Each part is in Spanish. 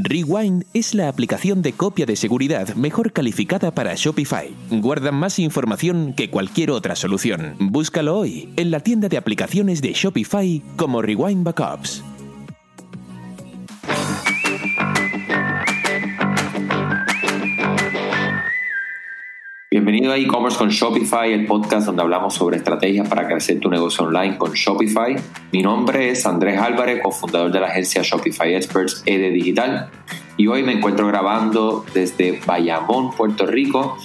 Rewind es la aplicación de copia de seguridad mejor calificada para Shopify. Guarda más información que cualquier otra solución. Búscalo hoy en la tienda de aplicaciones de Shopify como Rewind Backups. Bienvenido a e-commerce con Shopify, el podcast donde hablamos sobre estrategias para crecer tu negocio online con Shopify. Mi nombre es Andrés Álvarez, cofundador de la agencia Shopify Experts ED Digital. Y hoy me encuentro grabando desde Bayamón, Puerto Rico,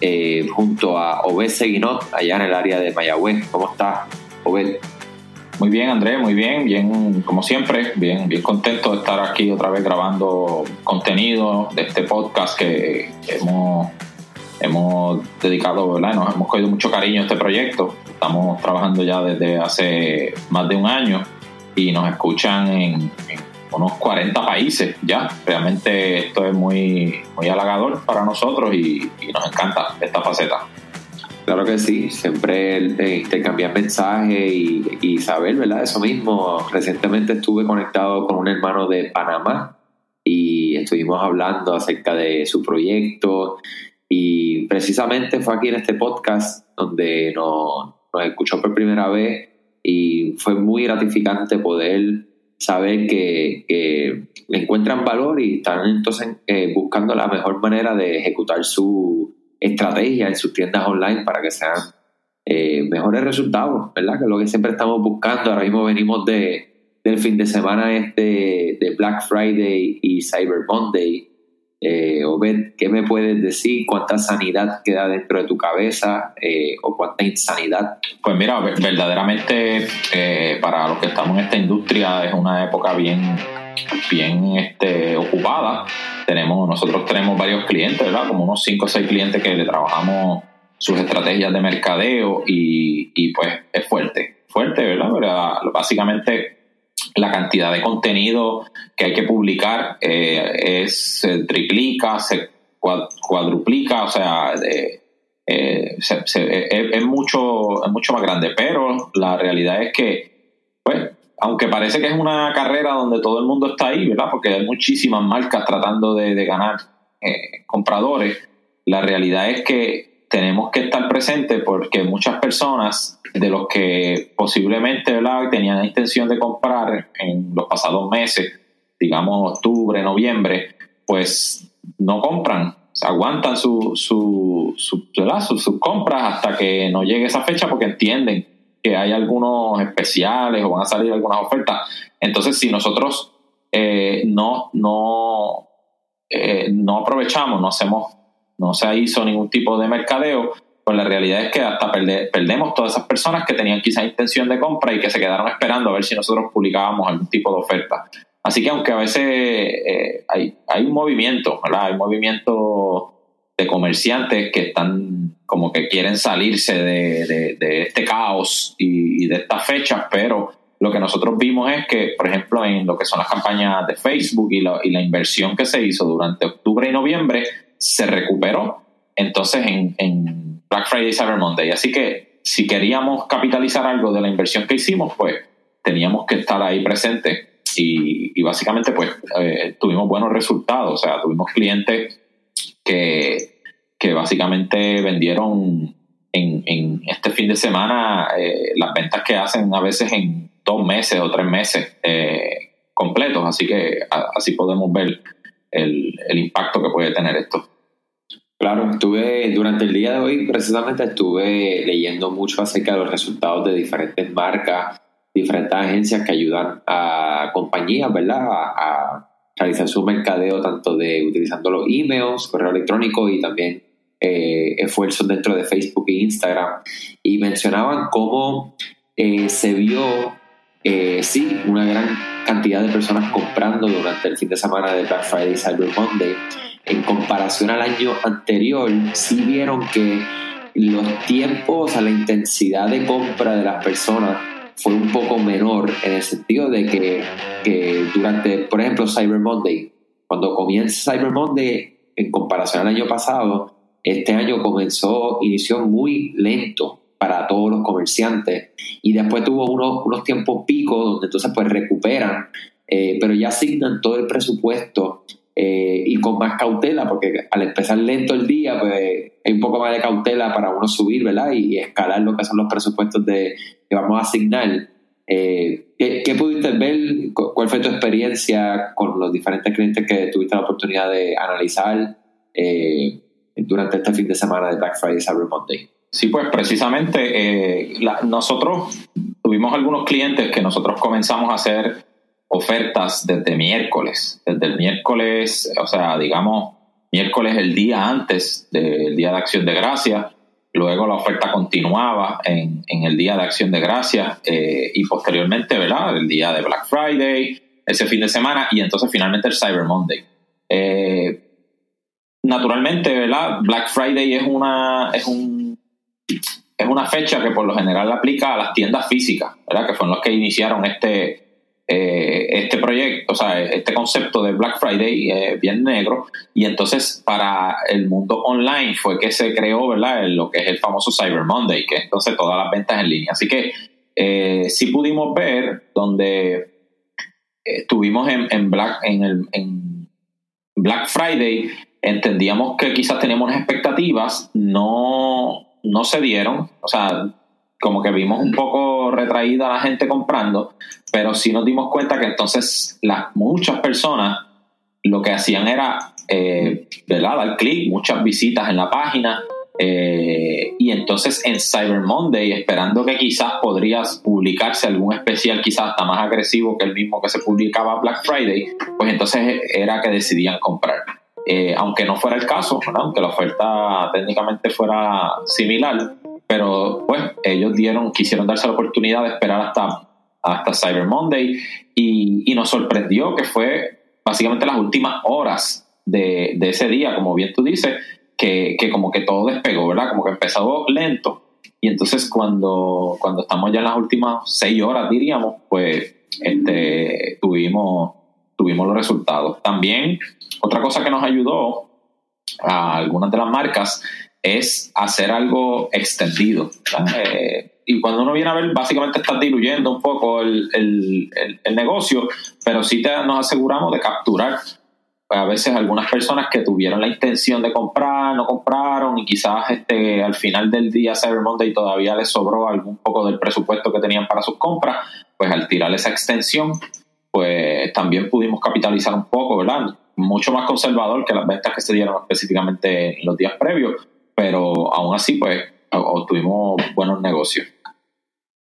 eh, junto a Obed Seguinot, allá en el área de Mayagüez. ¿Cómo estás, Obed? Muy bien, Andrés, muy bien, bien, como siempre, bien, bien contento de estar aquí otra vez grabando contenido de este podcast que hemos hemos dedicado, ¿verdad? Nos hemos cogido mucho cariño a este proyecto. Estamos trabajando ya desde hace más de un año y nos escuchan en, unos 40 países ya. Realmente esto es muy, muy halagador para nosotros y, nos encanta esta faceta. Claro que sí, siempre intercambiar mensajes y, y saber, ¿verdad? Eso mismo. Recientemente estuve conectado con un hermano de Panamá y estuvimos hablando acerca de su proyecto y precisamente fue aquí en este podcast donde nos, escuchó por primera vez y fue muy gratificante poder saber que, le encuentran valor y están entonces eh, buscando la mejor manera de ejecutar su estrategia en sus tiendas online para que sean eh, mejores resultados, ¿verdad? Que es lo que siempre estamos buscando. Ahora mismo venimos de, del fin de semana este de Black Friday y Cyber Monday eh, Obed, ¿qué me puedes decir? ¿Cuánta sanidad queda dentro de tu cabeza eh, o cuánta insanidad? Pues mira, verdaderamente eh, para los que estamos en esta industria es una época bien, bien este, ocupada. Tenemos, nosotros tenemos varios clientes, ¿verdad? Como unos 5 o 6 clientes que le trabajamos sus estrategias de mercadeo y, y pues es fuerte, fuerte, ¿verdad? Básicamente la cantidad de contenido que hay que publicar eh, es, se triplica, se cuadruplica, o sea, eh, es, mucho, es mucho más grande. Pero la realidad es que, pues, aunque parece que es una carrera donde todo el mundo está ahí, ¿verdad? Porque hay muchísimas marcas tratando de, de ganar eh, compradores, la realidad es que tenemos que estar presentes porque muchas personas de los que posiblemente ¿verdad? tenían la intención de comprar en los pasados meses, digamos octubre, noviembre, pues no compran, aguantan sus su, su, su, compras hasta que no llegue esa fecha porque entienden que hay algunos especiales o van a salir algunas ofertas. Entonces, si nosotros eh, no, no, eh, no aprovechamos, no hacemos no se hizo ningún tipo de mercadeo, pues la realidad es que hasta perdemos todas esas personas que tenían quizá intención de compra y que se quedaron esperando a ver si nosotros publicábamos algún tipo de oferta. Así que aunque a veces eh, hay, un movimiento, ¿verdad? Hay un movimiento de comerciantes que están como que quieren salirse de, este caos y, de estas fechas, pero lo que nosotros vimos es que, por ejemplo, en lo que son las campañas de Facebook y la inversión que se hizo durante octubre y noviembre, se recuperó entonces en, Black Friday y Cyber Monday. Así que si queríamos capitalizar algo de la inversión que hicimos, pues teníamos que estar ahí presentes y, básicamente pues eh, tuvimos buenos resultados, o sea, tuvimos clientes que, que básicamente vendieron en, este fin de semana eh, las ventas que hacen a veces en dos meses o tres meses eh, completos, así que así podemos ver el, impacto que puede tener esto. Claro, estuve durante el día de hoy precisamente estuve leyendo mucho acerca de los resultados de diferentes marcas, diferentes agencias que ayudan a compañías, ¿verdad? A, realizar su mercadeo tanto de utilizando los emails, correo electrónico y también eh, esfuerzos dentro de Facebook e Instagram. Y mencionaban cómo eh, se vio, eh, sí, una gran cantidad de personas comprando durante el fin de semana de Black Friday y Cyber Monday, en comparación al año anterior, sí vieron que los tiempos, a la intensidad de compra de las personas fue un poco menor en el sentido de que, que durante, por ejemplo, Cyber Monday, cuando comienza Cyber Monday, en comparación al año pasado, este año comenzó, inició muy lento para todos los comerciantes y después tuvo unos, unos tiempos picos donde entonces pues recuperan eh, pero ya asignan todo el presupuesto eh, y con más cautela, porque al empezar lento el día, pues hay un poco más de cautela para uno subir, ¿verdad? Y, escalar lo que son los presupuestos de, que vamos a asignar. Eh, ¿qué, pudiste ver? ¿Cuál fue tu experiencia con los diferentes clientes que tuviste la oportunidad de analizar eh, durante este fin de semana de Black Friday y Cyber Monday? Sí, pues precisamente nosotros tuvimos algunos clientes que nosotros comenzamos a hacer ofertas desde miércoles, desde el miércoles, o sea, digamos, miércoles el día antes del Día de Acción de Gracias, luego la oferta continuaba en, el Día de Acción de Gracias eh, y posteriormente, ¿verdad? El día de Black Friday, ese fin de semana y entonces finalmente el Cyber Monday. Eh, naturalmente, ¿verdad? Black Friday es una, es un, es una fecha que por lo general aplica a las tiendas físicas, ¿verdad? Que fueron los que iniciaron este, eh, este proyecto, o sea, este concepto de Black Friday es bien negro y entonces para el mundo online fue que se creó, ¿verdad? Lo que es el famoso Cyber Monday, que entonces todas las ventas en línea. Así que eh, sí pudimos ver donde estuvimos en, Black, en, el, Black Friday, entendíamos que quizás teníamos expectativas, no, no se dieron, o sea, como que vimos un poco retraída la gente comprando, pero sí nos dimos cuenta que entonces las muchas personas lo que hacían era, eh, ¿verdad? Dar clic, muchas visitas en la página. Eh, y entonces en Cyber Monday, esperando que quizás podrías publicarse algún especial, quizás hasta más agresivo que el mismo que se publicaba Black Friday, pues entonces era que decidían comprar. Eh, aunque no fuera el caso, aunque la oferta técnicamente fuera similar, pero pues ellos dieron, quisieron darse la oportunidad de esperar hasta, hasta Cyber Monday y, nos sorprendió que fue básicamente las últimas horas de, ese día, como bien tú dices, que, como que todo despegó, ¿verdad? Como que empezó lento y entonces cuando, cuando estamos ya en las últimas seis horas, diríamos, pues este, tuvimos, tuvimos los resultados. También otra cosa que nos ayudó a algunas de las marcas es hacer algo extendido. Eh, y cuando uno viene a ver, básicamente está diluyendo un poco el, negocio, pero sí te, nos aseguramos de capturar a veces algunas personas que tuvieron la intención de comprar, no compraron y quizás este, al final del día Cyber Monday todavía les sobró algún poco del presupuesto que tenían para sus compras, pues al tirar esa extensión, pues también pudimos capitalizar un poco, ¿verdad? Mucho más conservador que las ventas que se dieron específicamente en los días previos, pero aún así, pues, obtuvimos buenos negocios.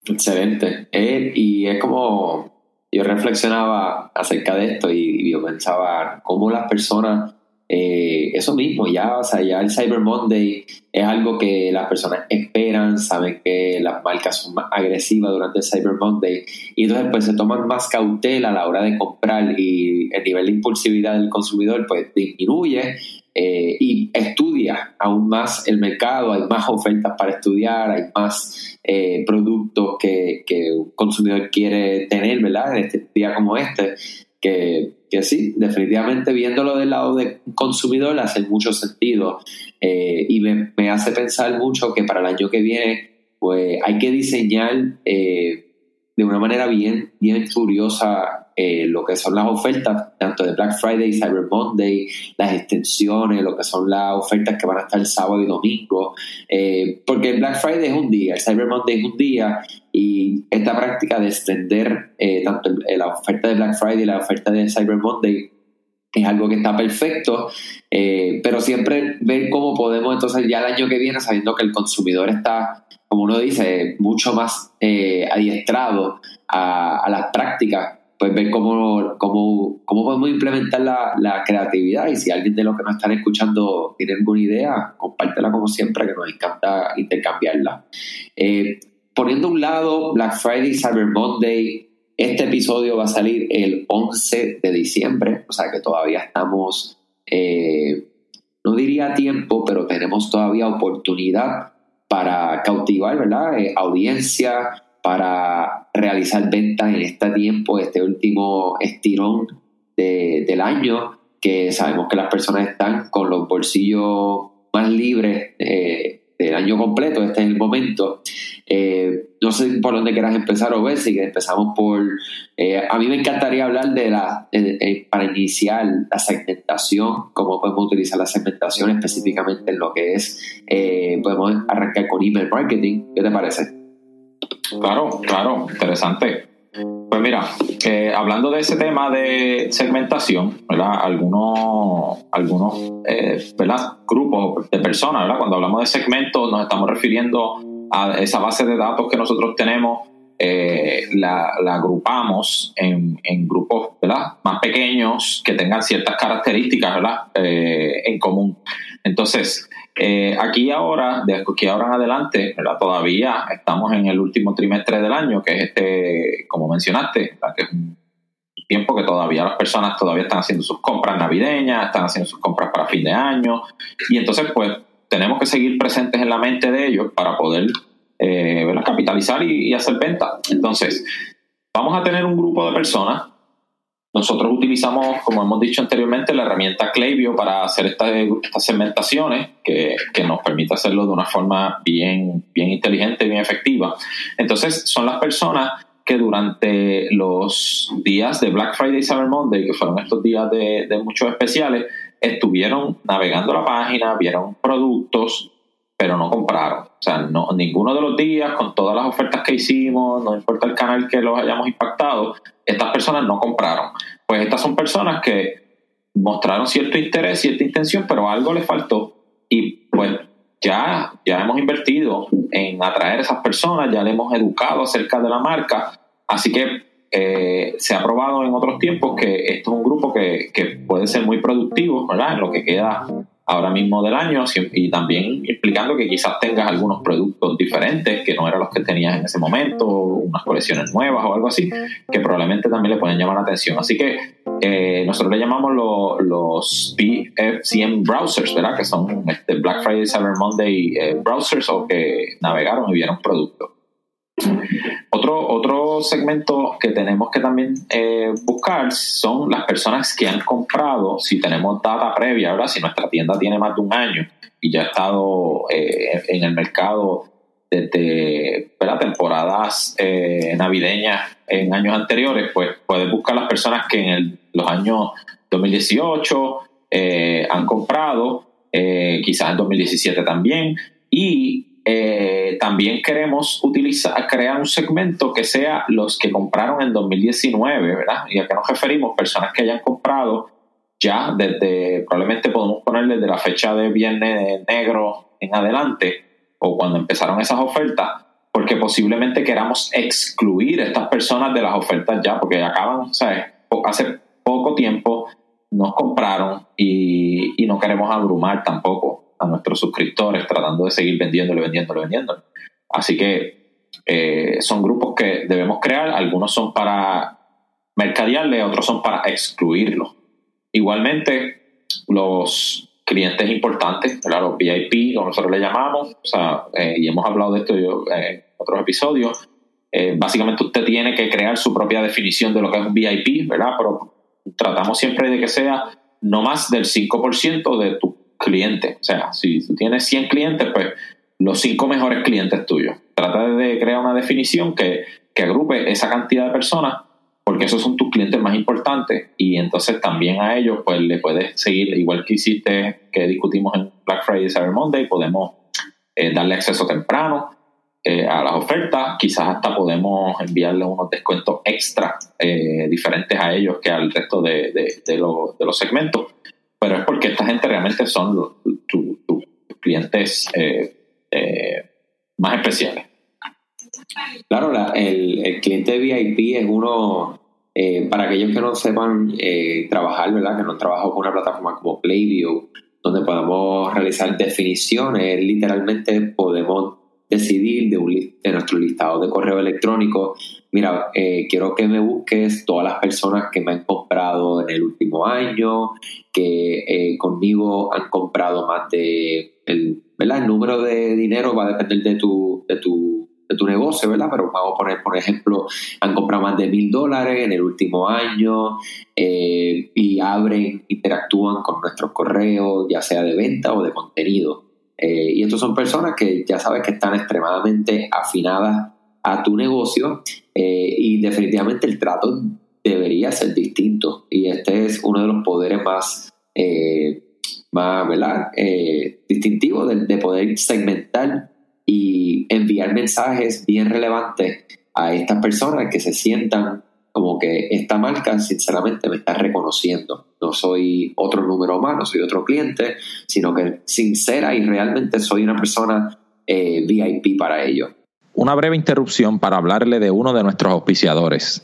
Excelente. Eh, y es como yo reflexionaba acerca de esto y, yo pensaba cómo las personas, eh, eso mismo, ya, o sea, ya el Cyber Monday es algo que las personas esperan, saben que las marcas son más agresivas durante el Cyber Monday y entonces pues se toman más cautela a la hora de comprar y el nivel de impulsividad del consumidor pues disminuye eh, y estudia aún más el mercado, hay más ofertas para estudiar, hay más eh, productos que, que, un consumidor quiere tener, ¿verdad? En este día como este, que, que sí, definitivamente viéndolo del lado del consumidor hace mucho sentido eh, y me, me, hace pensar mucho que para el año que viene, pues hay que diseñar de una manera bien, bien curiosa eh, lo que son las ofertas, tanto de Black Friday y Cyber Monday, las extensiones, lo que son las ofertas que van a estar el sábado y domingo, eh, porque el Black Friday es un día, el Cyber Monday es un día, y esta práctica de extender eh, tanto la oferta de Black Friday y la oferta de Cyber Monday es algo que está perfecto, pero siempre ver cómo podemos entonces ya el año que viene, sabiendo que el consumidor está, como uno dice, mucho más adiestrado a, a, las prácticas pues ver cómo, cómo, cómo podemos implementar la, la, creatividad y si alguien de los que nos están escuchando tiene alguna idea, compártela como siempre, que nos encanta intercambiarla. Eh, poniendo a un lado Black Friday, Cyber Monday, este episodio va a salir el 11 de diciembre, o sea que todavía estamos, eh, no diría tiempo, pero tenemos todavía oportunidad para cautivar, ¿verdad? Eh, audiencia, para realizar ventas en este tiempo, este último estirón del año, que sabemos que las personas están con los bolsillos más libres eh, del año completo, este es el momento. Eh, no sé por dónde quieras empezar o ver, si empezamos por... Eh, a mí me encantaría hablar de la... para iniciar la segmentación, cómo podemos utilizar la segmentación específicamente en lo que es... podemos arrancar con email marketing. ¿Qué te parece? Claro, claro, interesante. Pues mira, eh, hablando de ese tema de segmentación, ¿verdad? Algunos, algunos eh, grupos de personas, ¿verdad? Cuando hablamos de segmentos nos estamos refiriendo a esa base de datos que nosotros tenemos, eh, la, agrupamos en, grupos ¿verdad? más pequeños que tengan ciertas características ¿verdad? en común. Entonces, eh, aquí ahora, de aquí ahora en adelante, todavía estamos en el último trimestre del año, que es este, como mencionaste, que es un tiempo que todavía las personas todavía están haciendo sus compras navideñas, están haciendo sus compras para fin de año, y entonces pues tenemos que seguir presentes en la mente de ellos para poder eh, capitalizar y, y hacer venta. Entonces, vamos a tener un grupo de personas nosotros utilizamos, como hemos dicho anteriormente, la herramienta Klaviyo para hacer estas, segmentaciones que, nos permite hacerlo de una forma bien, bien inteligente, bien efectiva. Entonces, son las personas que durante los días de Black Friday y Cyber Monday, que fueron estos días de muchos especiales, estuvieron navegando la página, vieron productos, pero no compraron. O sea, no, ninguno de los días, con todas las ofertas que hicimos, no importa el canal que los hayamos impactado, estas personas no compraron. Pues estas son personas que mostraron cierto interés, cierta intención, pero algo les faltó. Y pues ya, ya hemos invertido en atraer a esas personas, ya le hemos educado acerca de la marca. Así que eh, se ha probado en otros tiempos que esto es un grupo que, que puede ser muy productivo, ¿verdad? En lo que queda ahora mismo del año y también implicando que quizás tengas algunos productos diferentes que no eran los que tenías en ese momento, unas colecciones nuevas o algo así, que probablemente también le pueden llamar la atención. Así que eh, nosotros le llamamos los BFCM browsers, ¿verdad? Que son este Black Friday, Cyber Monday eh, browsers o que navegaron y vieron productos. Otro, otro segmento que tenemos que también eh, buscar son las personas que han comprado, si tenemos data previa, ¿verdad? si nuestra tienda tiene más de un año y ya ha estado eh, en el mercado desde las temporadas eh, navideñas en años anteriores, pues puedes buscar las personas que en los años 2018 han comprado, quizás en 2017 también, y eh, también queremos utilizar, crear un segmento que sea los que compraron en 2019, ¿verdad? Y a qué nos referimos, personas que hayan comprado ya desde, probablemente podemos poner desde la fecha de Viernes Negro en adelante, o cuando empezaron esas ofertas, porque posiblemente queramos excluir a estas personas de las ofertas ya, porque acaban, ¿sabes? Hace poco tiempo nos compraron y, y no queremos abrumar tampoco a nuestros suscriptores tratando de seguir vendiéndole, vendiéndole, vendiéndole. Así que eh, son grupos que debemos crear, algunos son para mercadearle, otros son para excluirlo. Igualmente, los clientes importantes, los VIP, como nosotros le llamamos, o sea, eh, y hemos hablado de esto en otros episodios, eh, básicamente usted tiene que crear su propia definición de lo que es un VIP, ¿verdad? Pero tratamos siempre de que sea no más del 5% de tu clientes. O sea, si tú tienes 100 clientes, pues los 5 mejores clientes tuyos. Trata de crear una definición que, que agrupe esa cantidad de personas porque esos son tus clientes más importantes y entonces también a ellos pues le puedes seguir igual que hiciste que discutimos en Black Friday y Cyber Monday podemos eh, darle acceso temprano eh, a las ofertas quizás hasta podemos enviarle unos descuentos extra eh, diferentes a ellos que al resto de, de, de los segmentos pero es porque esta gente realmente son tus clientes eh, eh, más especiales. Claro, el, cliente VIP es uno, eh, para aquellos que no sepan trabajar, ¿verdad? Que no trabajo con una plataforma como Playview, donde podemos realizar definiciones, literalmente podemos decidir de, un, de nuestro listado de correo electrónico, mira, eh, quiero que me busques todas las personas que me han comprado en el último año, que eh, conmigo han comprado más de, el, ¿verdad? El número de dinero va a depender de tu, de tu, de tu negocio, ¿verdad? Pero vamos a poner, por ejemplo, han comprado más de mil dólares en el último año eh, y abren, interactúan con nuestros correos, ya sea de venta o de contenido. Eh, y estos son personas que ya sabes que están extremadamente afinadas a tu negocio eh, y definitivamente el trato debería ser distinto. Y este es uno de los poderes más, eh, más ¿verdad? distintivos de, de poder segmentar y enviar mensajes bien relevantes a estas personas que se sientan como que esta marca sinceramente me está reconociendo. No soy otro número más, no soy otro cliente, sino que sincera y realmente soy una persona eh, VIP para ellos. Una breve interrupción para hablarle de uno de nuestros auspiciadores.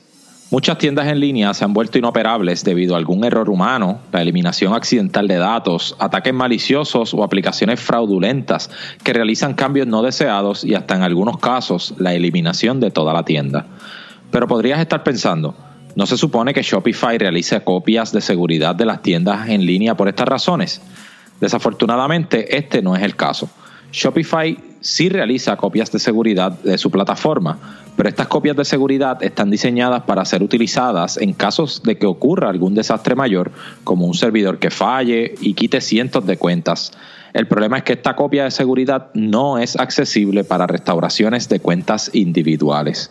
Muchas tiendas en línea se han vuelto inoperables debido a algún error humano, la eliminación accidental de datos, ataques maliciosos o aplicaciones fraudulentas que realizan cambios no deseados y hasta en algunos casos la eliminación de toda la tienda. Pero podrías estar pensando, ¿no se supone que Shopify realice copias de seguridad de las tiendas en línea por estas razones? Desafortunadamente, este no es el caso. Shopify sí realiza copias de seguridad de su plataforma, pero estas copias de seguridad están diseñadas para ser utilizadas en casos de que ocurra algún desastre mayor, como un servidor que falle y quite cientos de cuentas. El problema es que esta copia de seguridad no es accesible para restauraciones de cuentas individuales.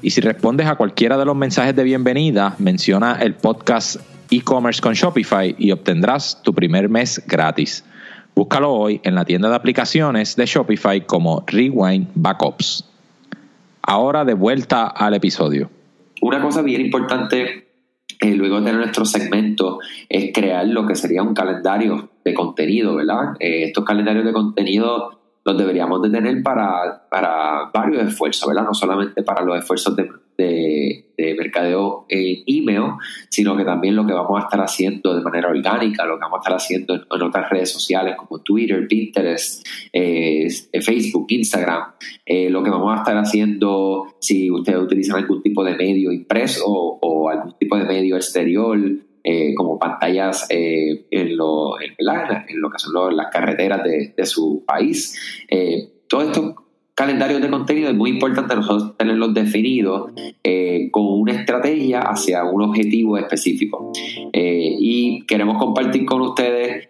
y si respondes a cualquiera de los mensajes de bienvenida, menciona el podcast e-commerce con Shopify y obtendrás tu primer mes gratis. Búscalo hoy en la tienda de aplicaciones de Shopify como Rewind Backups. Ahora de vuelta al episodio. Una cosa bien importante eh, luego de nuestro segmento es crear lo que sería un calendario de contenido, ¿verdad? Eh, estos calendarios de contenido los deberíamos de tener para, para varios esfuerzos, ¿verdad? No solamente para los esfuerzos de, de, mercadeo en email, sino que también lo que vamos a estar haciendo de manera orgánica, lo que vamos a estar haciendo en, otras redes sociales como Twitter, Pinterest, eh, Facebook, Instagram, eh, lo que vamos a estar haciendo si ustedes utilizan algún tipo de medio impreso o, o algún tipo de medio exterior, eh, como pantallas eh, en, lo, en, lo que son las carreteras de, su país. Eh, todos estos calendarios de contenido es muy importante nosotros tenerlos definidos con una estrategia hacia un objetivo específico. y queremos compartir con ustedes,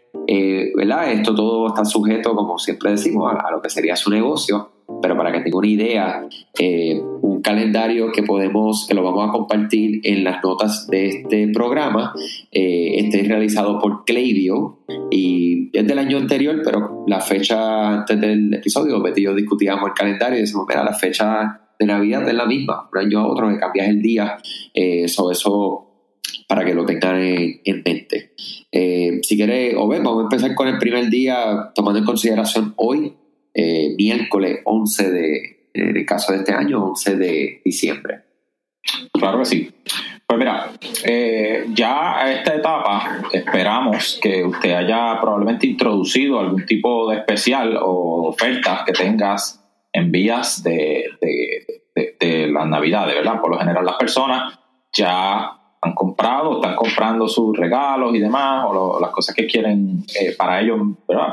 ¿verdad? Esto todo está sujeto, como siempre decimos, a lo que sería su negocio pero para que tenga una idea, eh, un calendario que podemos, que lo vamos a compartir en las notas de este programa, eh, este es realizado por Clavio y es del año anterior, pero la fecha antes del episodio, Betty y yo discutíamos el calendario y decimos, mira, la fecha de Navidad es la misma, un año a otro que cambias el día, eh, sobre eso para que lo tengan en, mente. si quieres, o ven, vamos a empezar con el primer día, tomando en consideración hoy, eh, miércoles 11 de, eh, caso de este año, 11 de diciembre. Claro que sí. Pues mira, eh, ya a esta etapa esperamos que usted haya probablemente introducido algún tipo de especial o ofertas que tengas en vías de, de, las navidades, ¿verdad? Por lo general las personas ya han comprado, están comprando sus regalos y demás, o las cosas que quieren eh, para ellos,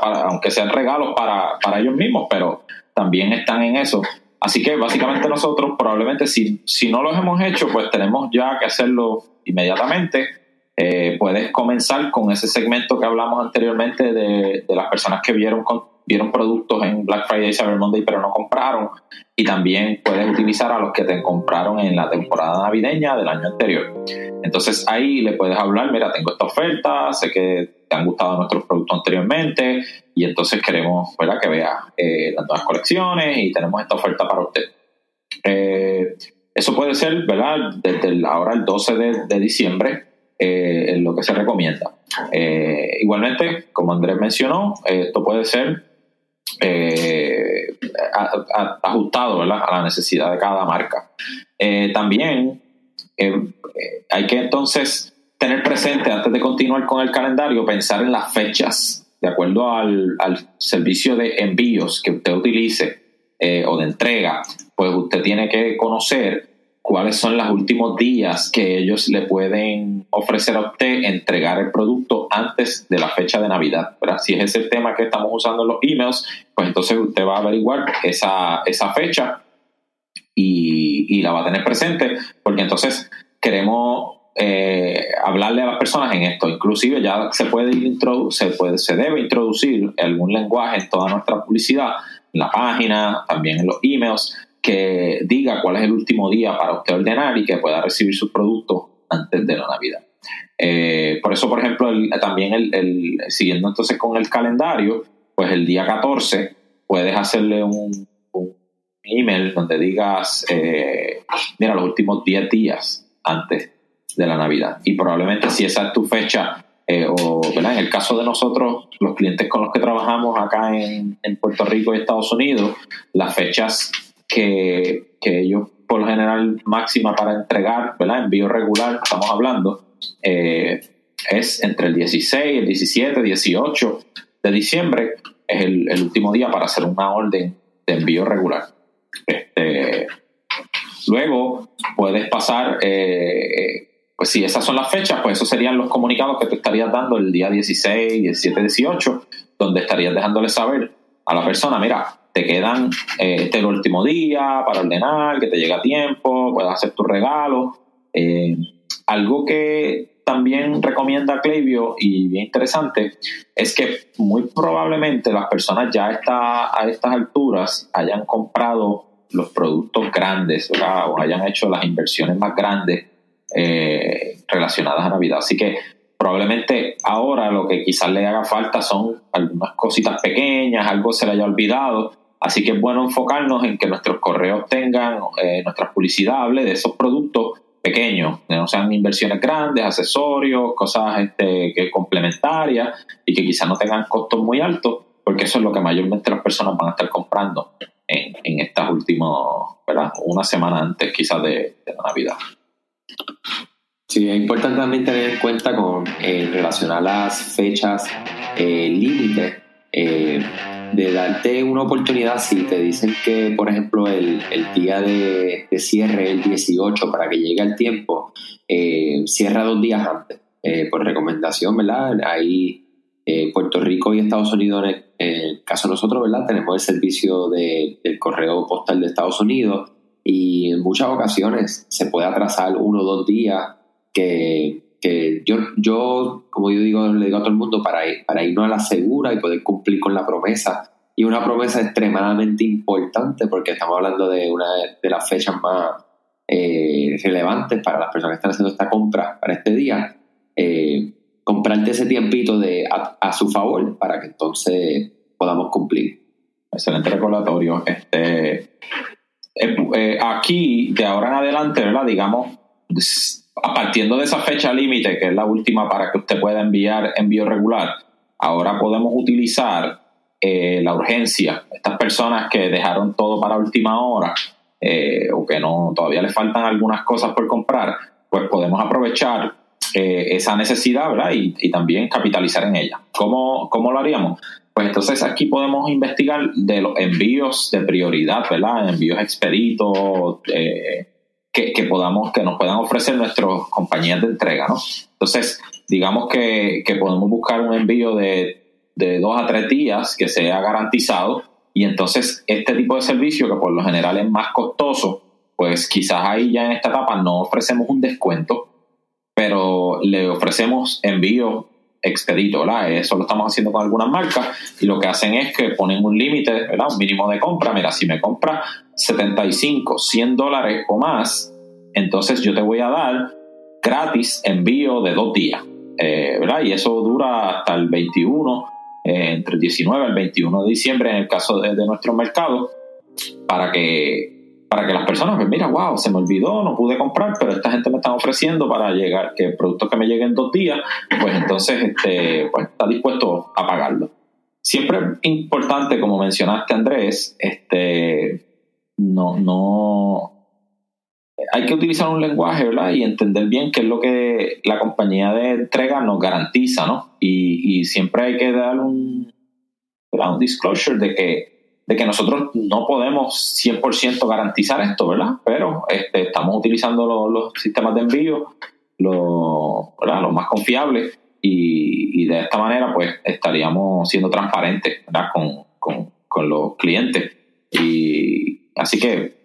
aunque sean regalos para, para, ellos mismos, pero también están en eso. Así que básicamente nosotros probablemente si, si no los hemos hecho, pues tenemos ya que hacerlo inmediatamente. Eh, puedes comenzar con ese segmento que hablamos anteriormente de, de las personas que vieron con, vieron productos en Black Friday y Cyber Monday pero no compraron y también puedes utilizar a los que te compraron en la temporada navideña del año anterior. Entonces ahí le puedes hablar, mira, tengo esta oferta, sé que te han gustado nuestros productos anteriormente y entonces queremos ¿verdad? que vea eh, las nuevas colecciones y tenemos esta oferta para usted. Eh, eso puede ser, ¿verdad? Desde ahora el 12 de, diciembre, eh, lo que se recomienda. igualmente, como Andrés mencionó, esto puede ser eh, ajustado a la necesidad de cada marca. Eh, también eh, hay que entonces tener presente, antes de continuar con el calendario, pensar en las fechas, de acuerdo al, servicio de envíos que usted utilice. eh, o de entrega, pues usted tiene que conocer cuáles son los últimos días que ellos le pueden ofrecer a usted entregar el producto antes de la fecha de Navidad. ¿verdad? Si es ese tema que estamos usando en los emails, pues entonces usted va a averiguar esa, esa fecha y, la va a tener presente, porque entonces queremos eh, hablarle a las personas en esto. Inclusive ya se puede, se puede, se debe introducir algún lenguaje en toda nuestra publicidad, en la página, también en los emails, que diga cuál es el último día para usted ordenar y que pueda recibir sus productos antes de la Navidad. Eh, por eso, por ejemplo, también el, siguiendo entonces con el calendario, pues el día 14 puedes hacerle un, email donde digas, eh, mira, los últimos 10 días antes de la Navidad. Y probablemente si esa es tu fecha, eh, o en el caso de nosotros, los clientes con los que trabajamos acá en Puerto Rico y Estados Unidos, las fechas que, ellos por lo general máxima para entregar, ¿verdad? Envío regular, estamos hablando, eh, es entre el 16, el 17, 18 de diciembre, es el, último día para hacer una orden de envío regular. Este, luego puedes pasar, eh, pues si esas son las fechas, pues esos serían los comunicados que te estarías dando el día 16, 17, 18, donde estarías dejándole saber a la persona, mira, te quedan eh, este el último día para ordenar, que te llega a tiempo, puedes hacer tu regalo. Eh, algo que también recomienda Clevio y bien interesante es que muy probablemente las personas ya está, a estas alturas hayan comprado los productos grandes o hayan hecho las inversiones más grandes eh, relacionadas a Navidad. Así que probablemente ahora lo que quizás le haga falta son algunas cositas pequeñas, algo se le haya olvidado Así que es bueno enfocarnos en que nuestros correos tengan eh, nuestras publicidades de esos productos pequeños, que no sean inversiones grandes, accesorios, cosas este, que complementarias y que quizás no tengan costos muy altos, porque eso es lo que mayormente las personas van a estar comprando en, estas últimas, ¿verdad? Una semana antes quizás de, la Navidad. Sí, es importante también tener en cuenta con eh, relación a las fechas eh, límite. Eh, de darte una oportunidad si te dicen que, por ejemplo, el, día de, cierre el 18 para que llegue el tiempo, eh, cierra dos días antes, eh, por recomendación, ¿verdad? Ahí eh, Puerto Rico y Estados Unidos, en el, caso de nosotros, ¿verdad? Tenemos el servicio del correo postal de Estados Unidos y en muchas ocasiones se puede atrasar uno o dos días que que yo, yo, como yo digo, le digo a todo el mundo, para, para irnos a la segura y poder cumplir con la promesa. Y una promesa extremadamente importante porque estamos hablando de una de las fechas más eh, relevantes para las personas que están haciendo esta compra para este día. Eh, comprarte ese tiempito de, a, su favor para que entonces podamos cumplir. Excelente recordatorio. Este, eh, aquí, de ahora en adelante, ¿verdad? Digamos, a partiendo de esa fecha límite, que es la última para que usted pueda enviar envío regular, ahora podemos utilizar eh, la urgencia. Estas personas que dejaron todo para última hora eh, o que no todavía les faltan algunas cosas por comprar, pues podemos aprovechar eh, esa necesidad ¿verdad? Y, también capitalizar en ella. ¿Cómo, ¿Cómo lo haríamos? Pues entonces aquí podemos investigar de los envíos de prioridad, ¿verdad? Envíos expeditos, que, podamos, que nos puedan ofrecer nuestras compañías de entrega, ¿no? Entonces, digamos que, podemos buscar un envío de, dos a tres días que sea garantizado y entonces este tipo de servicio que por lo general es más costoso, pues quizás ahí ya en esta etapa no ofrecemos un descuento, pero le ofrecemos envío expedito, ¿verdad? Eso lo estamos haciendo con algunas marcas y lo que hacen es que ponen un límite, ¿verdad? Un mínimo de compra. Mira, si me compra 75, 100 dólares o más, entonces yo te voy a dar gratis envío de dos días, eh. Y eso dura hasta el 21, eh, entre el 19 y el 21 de diciembre en el caso de, de nuestro mercado, para que para que las personas, pues mira, wow, se me olvidó, no pude comprar, pero esta gente me está ofreciendo para llegar, que el producto que me llegue en dos días, pues entonces este, pues está dispuesto a pagarlo. Siempre es importante, como mencionaste Andrés, este, no, no, hay que utilizar un lenguaje, ¿verdad? Y entender bien qué es lo que la compañía de entrega nos garantiza, ¿no? Y, y siempre hay que dar un, un disclosure de que de que nosotros no podemos 100% garantizar esto, ¿verdad? Pero este, estamos utilizando los, sistemas de envío, los, más confiables, y, de esta manera pues estaríamos siendo transparentes con, los clientes. Y así que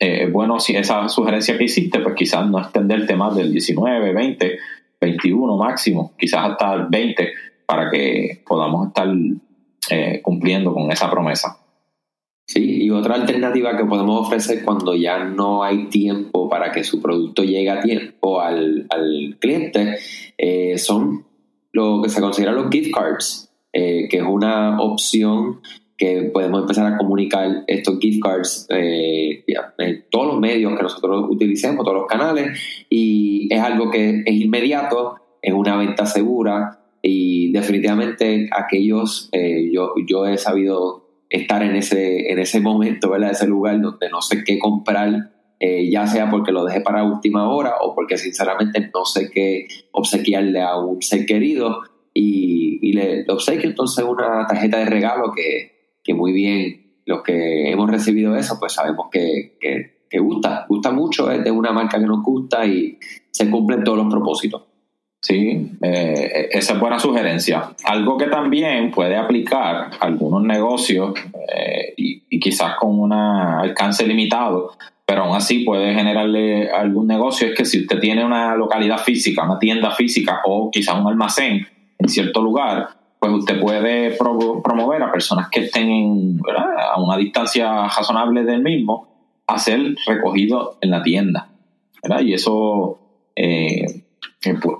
eh, bueno, si esa sugerencia que hiciste, pues quizás no extenderte más del 19, 20, 21 máximo, quizás hasta el 20, para que podamos estar eh, cumpliendo con esa promesa. Sí, y otra alternativa que podemos ofrecer cuando ya no hay tiempo para que su producto llegue a tiempo al, cliente eh, son lo que se considera los gift cards, eh, que es una opción que podemos empezar a comunicar estos gift cards eh, en todos los medios que nosotros utilicemos, todos los canales, y es algo que es inmediato, es una venta segura y definitivamente aquellos, eh, yo, yo he sabido estar en ese, en ese momento, ¿verdad? Ese lugar donde no sé qué comprar, eh, ya sea porque lo dejé para última hora o porque sinceramente no sé qué obsequiarle a un ser querido y, y le, obsequio entonces una tarjeta de regalo que, que, muy bien los que hemos recibido eso pues sabemos que, que, que gusta, gusta mucho, es de una marca que nos gusta y se cumplen todos los propósitos. Sí, eh, esa es buena sugerencia. Algo que también puede aplicar algunos negocios eh, y, quizás con un alcance limitado, pero aún así puede generarle algún negocio, es que si usted tiene una localidad física, una tienda física o quizás un almacén en cierto lugar, pues usted puede promover a personas que estén a una distancia razonable del mismo, hacer recogido en la tienda. Y eso... Eh,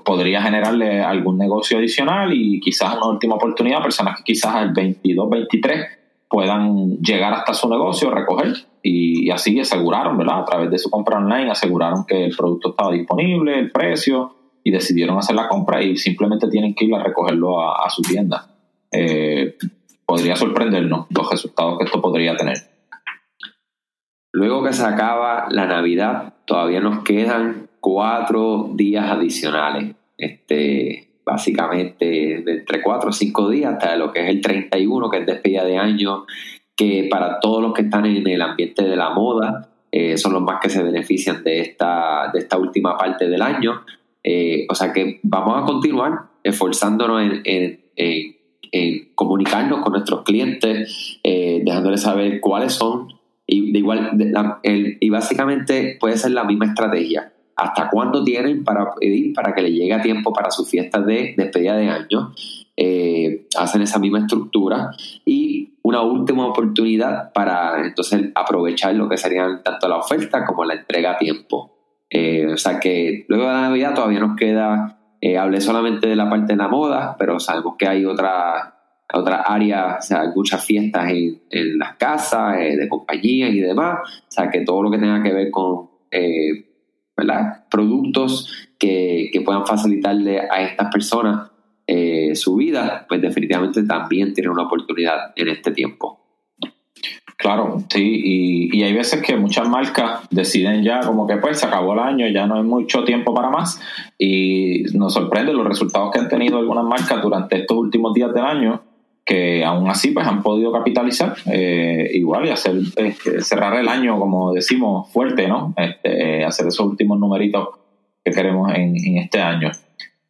podría generarle algún negocio adicional y quizás una última oportunidad, personas que quizás al 22, 23 puedan llegar hasta su negocio, recoger y, así aseguraron, ¿verdad? A través de su compra online aseguraron que el producto estaba disponible, el precio y decidieron hacer la compra y simplemente tienen que ir a recogerlo a, su tienda. Eh, podría sorprendernos los resultados que esto podría tener. Luego que se acaba la Navidad, todavía nos quedan cuatro días adicionales. Este, básicamente de entre cuatro o cinco días hasta lo que es el 31, que es despedida de año, que para todos los que están en el ambiente de la moda, eh, son los más que se benefician de esta, de esta última parte del año. Eh, o sea que vamos a continuar esforzándonos en, comunicarnos con nuestros clientes, eh, dejándoles saber cuáles son. Y, de igual, y básicamente puede ser la misma estrategia hasta cuándo tienen para pedir para que le llegue a tiempo para su fiesta de despedida de año. Eh, hacen esa misma estructura y una última oportunidad para entonces aprovechar lo que serían tanto la oferta como la entrega a tiempo. Eh, o sea que luego de la Navidad todavía nos queda, eh, hablé solamente de la parte de la moda, pero sabemos que hay otra otra áreas, o sea, hay muchas fiestas en, en las casas, de compañías y demás, o sea que todo lo que tenga que ver con ¿verdad? productos que, puedan facilitarle a estas personas eh, su vida, pues definitivamente también tienen una oportunidad en este tiempo. Claro, sí, y, hay veces que muchas marcas deciden ya como que pues se acabó el año, ya no hay mucho tiempo para más y nos sorprende los resultados que han tenido algunas marcas durante estos últimos días del año que aún así pues han podido capitalizar eh, igual y hacer este, cerrar el año como decimos fuerte no este, hacer esos últimos numeritos que queremos en, este año.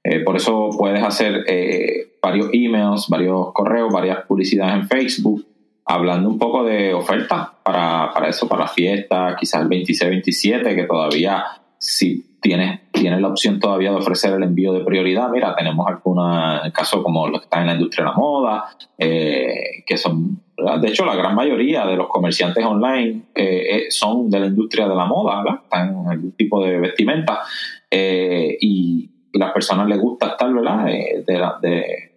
Eh, por eso puedes hacer eh, varios emails varios correos varias publicidades en Facebook hablando un poco de ofertas para, para eso para la fiesta quizás el 26 27 que todavía si tienes, tienes la opción todavía de ofrecer el envío de prioridad. Mira, tenemos alguna, caso como los que están en la industria de la moda, eh, que son, de hecho, la gran mayoría de los comerciantes online eh, eh, son de la industria de la moda, ¿verdad? Están en algún tipo de vestimenta y las personas les gusta estar, ¿verdad? De,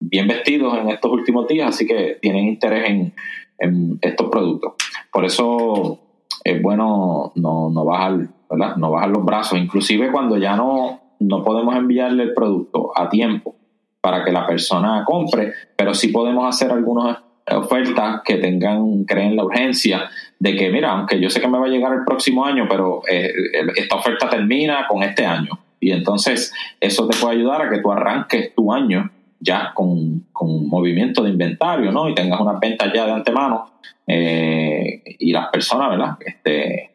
bien vestidos en estos últimos días, así que tienen interés en estos productos. Por eso es bueno no, no bajar ¿verdad? No bajar los brazos, inclusive cuando ya no, no podemos enviarle el producto a tiempo para que la persona compre, pero sí podemos hacer algunas ofertas que tengan, creen la urgencia de que, mira, aunque yo sé que me va a llegar el próximo año, pero eh, esta oferta termina con este año. Y entonces eso te puede ayudar a que tú arranques tu año ya con, con movimiento de inventario, ¿no? Y tengas unas ventas ya de antemano eh, y las personas, ¿verdad? Este,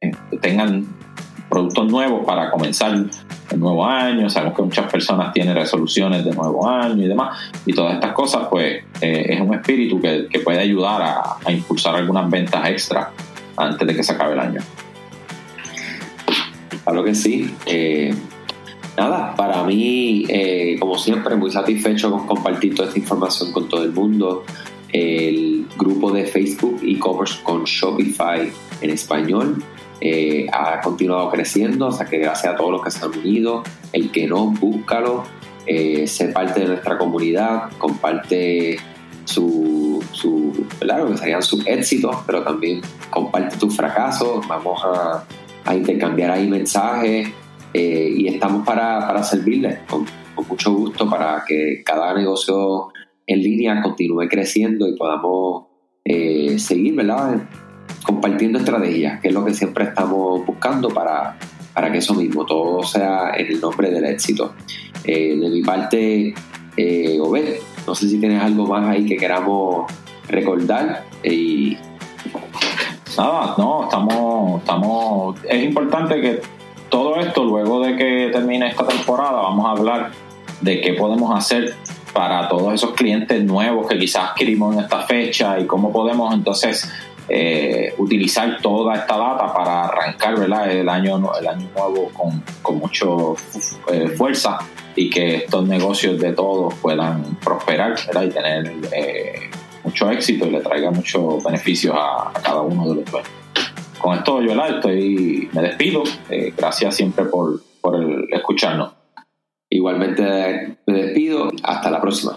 eh, tengan productos nuevos para comenzar el nuevo año. Sabemos que muchas personas tienen resoluciones de nuevo año y demás. Y todas estas cosas, pues, eh, es un espíritu que, que puede ayudar a, impulsar algunas ventas extra antes de que se acabe el año. Claro que sí. Nada, para mí, eh, como siempre, muy satisfecho con compartir toda esta información con todo el mundo. El grupo de Facebook e-commerce con Shopify en español eh, ha continuado creciendo, o sea que gracias a todos los que se han unido. El que no, búscalo, eh, sé parte de nuestra comunidad, comparte su, su claro, que sus éxitos, pero también comparte tus fracasos. Vamos a intercambiar ahí mensajes eh, y estamos para, para servirles con, mucho gusto para que cada negocio en línea continúe creciendo y podamos eh, seguir, ¿verdad? Compartiendo estrategias, que es lo que siempre estamos buscando para, para que eso mismo, todo sea en el nombre del éxito. Eh, de mi parte, eh, Obed, no sé si tienes algo más ahí que queramos recordar y nada, no, estamos, estamos, es importante que todo esto, luego de que termine esta temporada, vamos a hablar de qué podemos hacer para todos esos clientes nuevos que quizás adquirimos en esta fecha y cómo podemos entonces eh, utilizar toda esta data para arrancar. El, año, el año nuevo con, con mucho eh, fuerza y que estos negocios de todos puedan prosperar y tener eh, mucho éxito y le traiga muchos beneficios a, a cada uno de los dueños con esto, yo estoy, me despido. Eh, gracias siempre por, por el escucharnos. Igualmente me despido. Hasta la próxima.